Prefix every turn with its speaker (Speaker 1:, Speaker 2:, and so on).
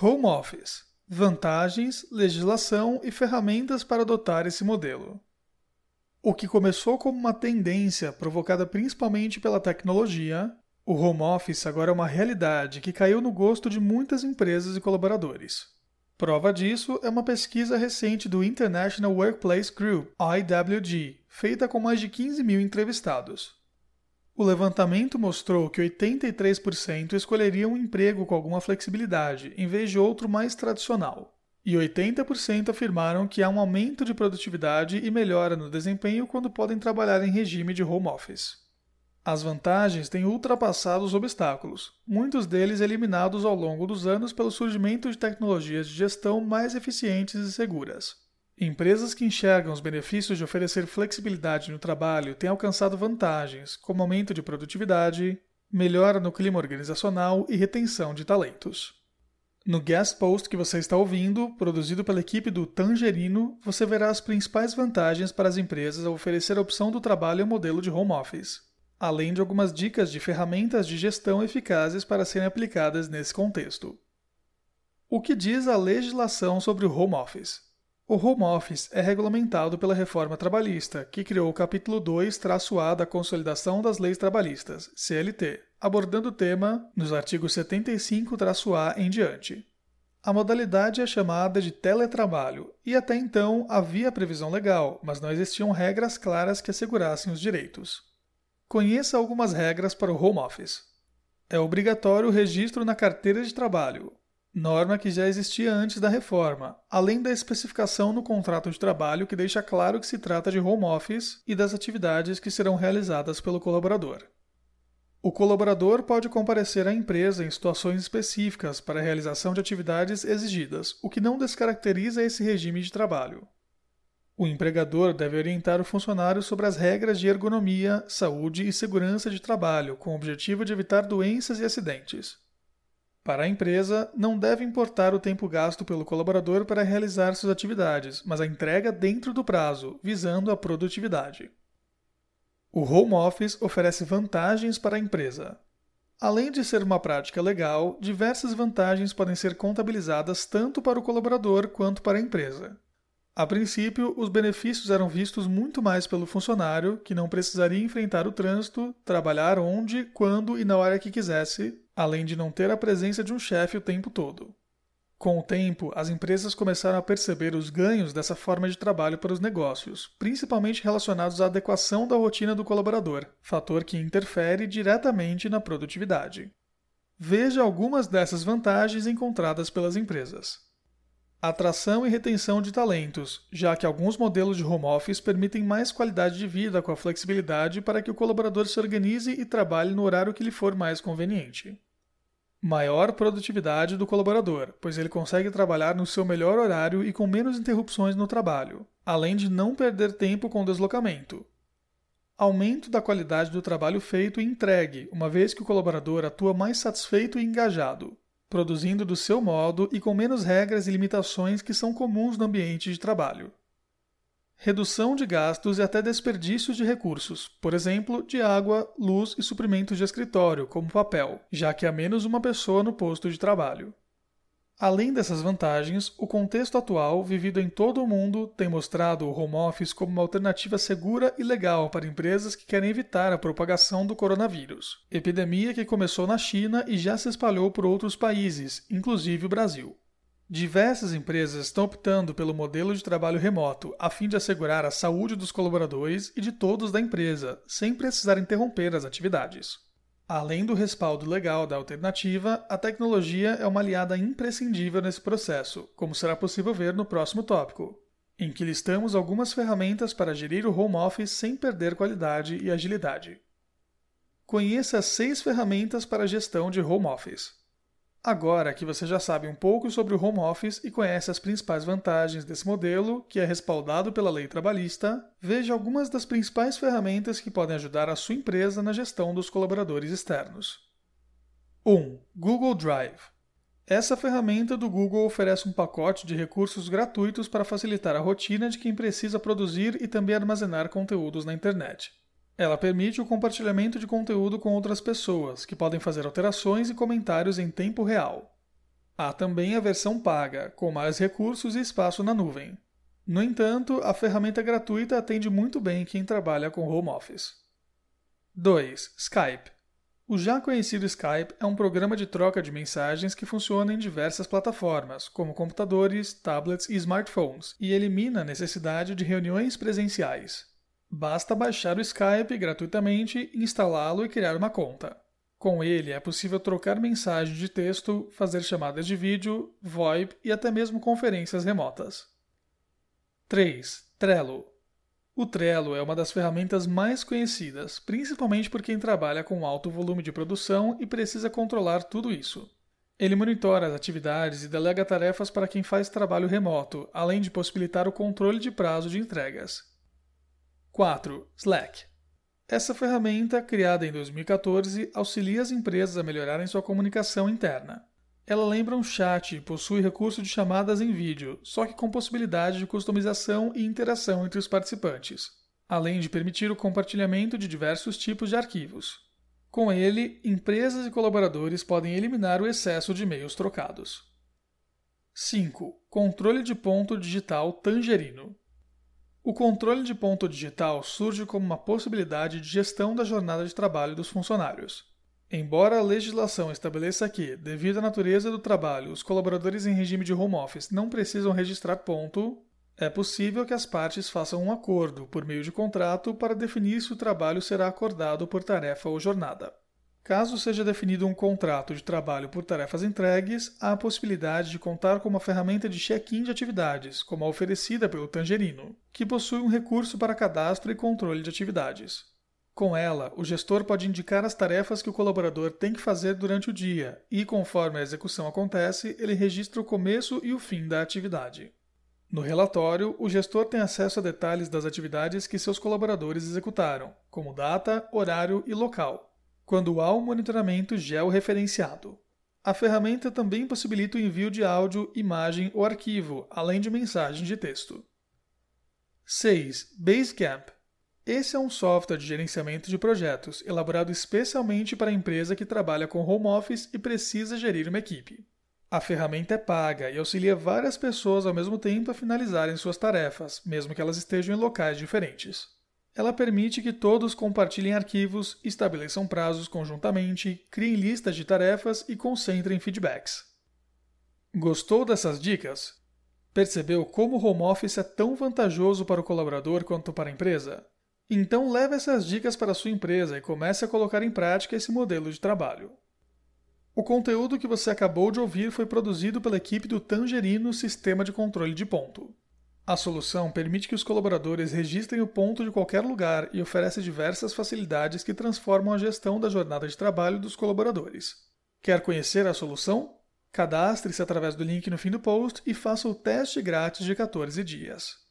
Speaker 1: Home Office: vantagens, legislação e ferramentas para adotar esse modelo. O que começou como uma tendência provocada principalmente pela tecnologia, o home office agora é uma realidade que caiu no gosto de muitas empresas e colaboradores. Prova disso é uma pesquisa recente do International Workplace Group, IWG, feita com mais de 15 mil entrevistados. O levantamento mostrou que 83% escolheriam um emprego com alguma flexibilidade, em vez de outro mais tradicional. E 80% afirmaram que há um aumento de produtividade e melhora no desempenho quando podem trabalhar em regime de home office. As vantagens têm ultrapassado os obstáculos, muitos deles eliminados ao longo dos anos pelo surgimento de tecnologias de gestão mais eficientes e seguras. Empresas que enxergam os benefícios de oferecer flexibilidade no trabalho têm alcançado vantagens, como aumento de produtividade, melhora no clima organizacional e retenção de talentos. No guest post que você está ouvindo, produzido pela equipe do Tangerino, você verá as principais vantagens para as empresas ao oferecer a opção do trabalho em modelo de home office, além de algumas dicas de ferramentas de gestão eficazes para serem aplicadas nesse contexto. O que diz a legislação sobre o home office? O home office é regulamentado pela reforma trabalhista, que criou o capítulo 2-A da Consolidação das Leis Trabalhistas, CLT, abordando o tema nos artigos 75-A em diante. A modalidade é chamada de teletrabalho, e até então havia previsão legal, mas não existiam regras claras que assegurassem os direitos. Conheça algumas regras para o home office. É obrigatório o registro na carteira de trabalho, norma que já existia antes da reforma, além da especificação no contrato de trabalho que deixa claro que se trata de home office e das atividades que serão realizadas pelo colaborador. O colaborador pode comparecer à empresa em situações específicas para a realização de atividades exigidas, o que não descaracteriza esse regime de trabalho. O empregador deve orientar o funcionário sobre as regras de ergonomia, saúde e segurança de trabalho, com o objetivo de evitar doenças e acidentes. Para a empresa, não deve importar o tempo gasto pelo colaborador para realizar suas atividades, mas a entrega dentro do prazo, visando a produtividade. O home office oferece vantagens para a empresa. Além de ser uma prática legal, diversas vantagens podem ser contabilizadas tanto para o colaborador quanto para a empresa. A princípio, os benefícios eram vistos muito mais pelo funcionário, que não precisaria enfrentar o trânsito, trabalhar onde, quando e na hora que quisesse, além de não ter a presença de um chefe o tempo todo. Com o tempo, as empresas começaram a perceber os ganhos dessa forma de trabalho para os negócios, principalmente relacionados à adequação da rotina do colaborador, fator que interfere diretamente na produtividade. Veja algumas dessas vantagens encontradas pelas empresas. Atração e retenção de talentos, já que alguns modelos de home office permitem mais qualidade de vida com a flexibilidade para que o colaborador se organize e trabalhe no horário que lhe for mais conveniente. Maior produtividade do colaborador, pois ele consegue trabalhar no seu melhor horário e com menos interrupções no trabalho, além de não perder tempo com deslocamento. Aumento da qualidade do trabalho feito e entregue, uma vez que o colaborador atua mais satisfeito e engajado, produzindo do seu modo e com menos regras e limitações que são comuns no ambiente de trabalho redução de gastos e até desperdícios de recursos, por exemplo, de água, luz e suprimentos de escritório, como papel, já que há menos uma pessoa no posto de trabalho. Além dessas vantagens, o contexto atual, vivido em todo o mundo, tem mostrado o home office como uma alternativa segura e legal para empresas que querem evitar a propagação do coronavírus, epidemia que começou na China e já se espalhou por outros países, inclusive o Brasil. Diversas empresas estão optando pelo modelo de trabalho remoto a fim de assegurar a saúde dos colaboradores e de todos da empresa, sem precisar interromper as atividades. Além do respaldo legal da alternativa, a tecnologia é uma aliada imprescindível nesse processo, como será possível ver no próximo tópico, em que listamos algumas ferramentas para gerir o home office sem perder qualidade e agilidade. Conheça seis ferramentas para gestão de home office. Agora que você já sabe um pouco sobre o home office e conhece as principais vantagens desse modelo, que é respaldado pela lei trabalhista, veja algumas das principais ferramentas que podem ajudar a sua empresa na gestão dos colaboradores externos. 1. Google Drive. Essa ferramenta do Google oferece um pacote de recursos gratuitos para facilitar a rotina de quem precisa produzir e também armazenar conteúdos na internet. Ela permite o compartilhamento de conteúdo com outras pessoas, que podem fazer alterações e comentários em tempo real. Há também a versão paga, com mais recursos e espaço na nuvem. No entanto, a ferramenta gratuita atende muito bem quem trabalha com home office. 2. Skype. O já conhecido Skype é um programa de troca de mensagens que funciona em diversas plataformas, como computadores, tablets e smartphones, e elimina a necessidade de reuniões presenciais. Basta baixar o Skype gratuitamente, instalá-lo e criar uma conta. Com ele é possível trocar mensagens de texto, fazer chamadas de vídeo, VoIP e até mesmo conferências remotas. 3. Trello. O Trello é uma das ferramentas mais conhecidas, principalmente por quem trabalha com alto volume de produção e precisa controlar tudo isso. Ele monitora as atividades e delega tarefas para quem faz trabalho remoto, além de possibilitar o controle de prazo de entregas. 4. Slack. Essa ferramenta, criada em 2014, auxilia as empresas a melhorarem sua comunicação interna. Ela lembra um chat e possui recurso de chamadas em vídeo, só que com possibilidade de customização e interação entre os participantes, além de permitir o compartilhamento de diversos tipos de arquivos. Com ele, empresas e colaboradores podem eliminar o excesso de e-mails trocados. 5. Controle de ponto digital Tangerino. O controle de ponto digital surge como uma possibilidade de gestão da jornada de trabalho dos funcionários. Embora a legislação estabeleça que, devido à natureza do trabalho, os colaboradores em regime de home office não precisam registrar ponto, é possível que as partes façam um acordo, por meio de contrato, para definir se o trabalho será acordado por tarefa ou jornada. Caso seja definido um contrato de trabalho por tarefas entregues, há a possibilidade de contar com uma ferramenta de check-in de atividades, como a oferecida pelo Tangerino, que possui um recurso para cadastro e controle de atividades. Com ela, o gestor pode indicar as tarefas que o colaborador tem que fazer durante o dia e, conforme a execução acontece, ele registra o começo e o fim da atividade. No relatório, o gestor tem acesso a detalhes das atividades que seus colaboradores executaram, como data, horário e local quando há um monitoramento georreferenciado. A ferramenta também possibilita o envio de áudio, imagem ou arquivo, além de mensagens de texto. 6. Basecamp. Esse é um software de gerenciamento de projetos, elaborado especialmente para a empresa que trabalha com home office e precisa gerir uma equipe. A ferramenta é paga e auxilia várias pessoas ao mesmo tempo a finalizarem suas tarefas, mesmo que elas estejam em locais diferentes. Ela permite que todos compartilhem arquivos, estabeleçam prazos conjuntamente, criem listas de tarefas e concentrem feedbacks. Gostou dessas dicas? Percebeu como o home office é tão vantajoso para o colaborador quanto para a empresa? Então leve essas dicas para a sua empresa e comece a colocar em prática esse modelo de trabalho. O conteúdo que você acabou de ouvir foi produzido pela equipe do Tangerino Sistema de Controle de Ponto. A solução permite que os colaboradores registrem o ponto de qualquer lugar e oferece diversas facilidades que transformam a gestão da jornada de trabalho dos colaboradores. Quer conhecer a solução? Cadastre-se através do link no fim do post e faça o teste grátis de 14 dias.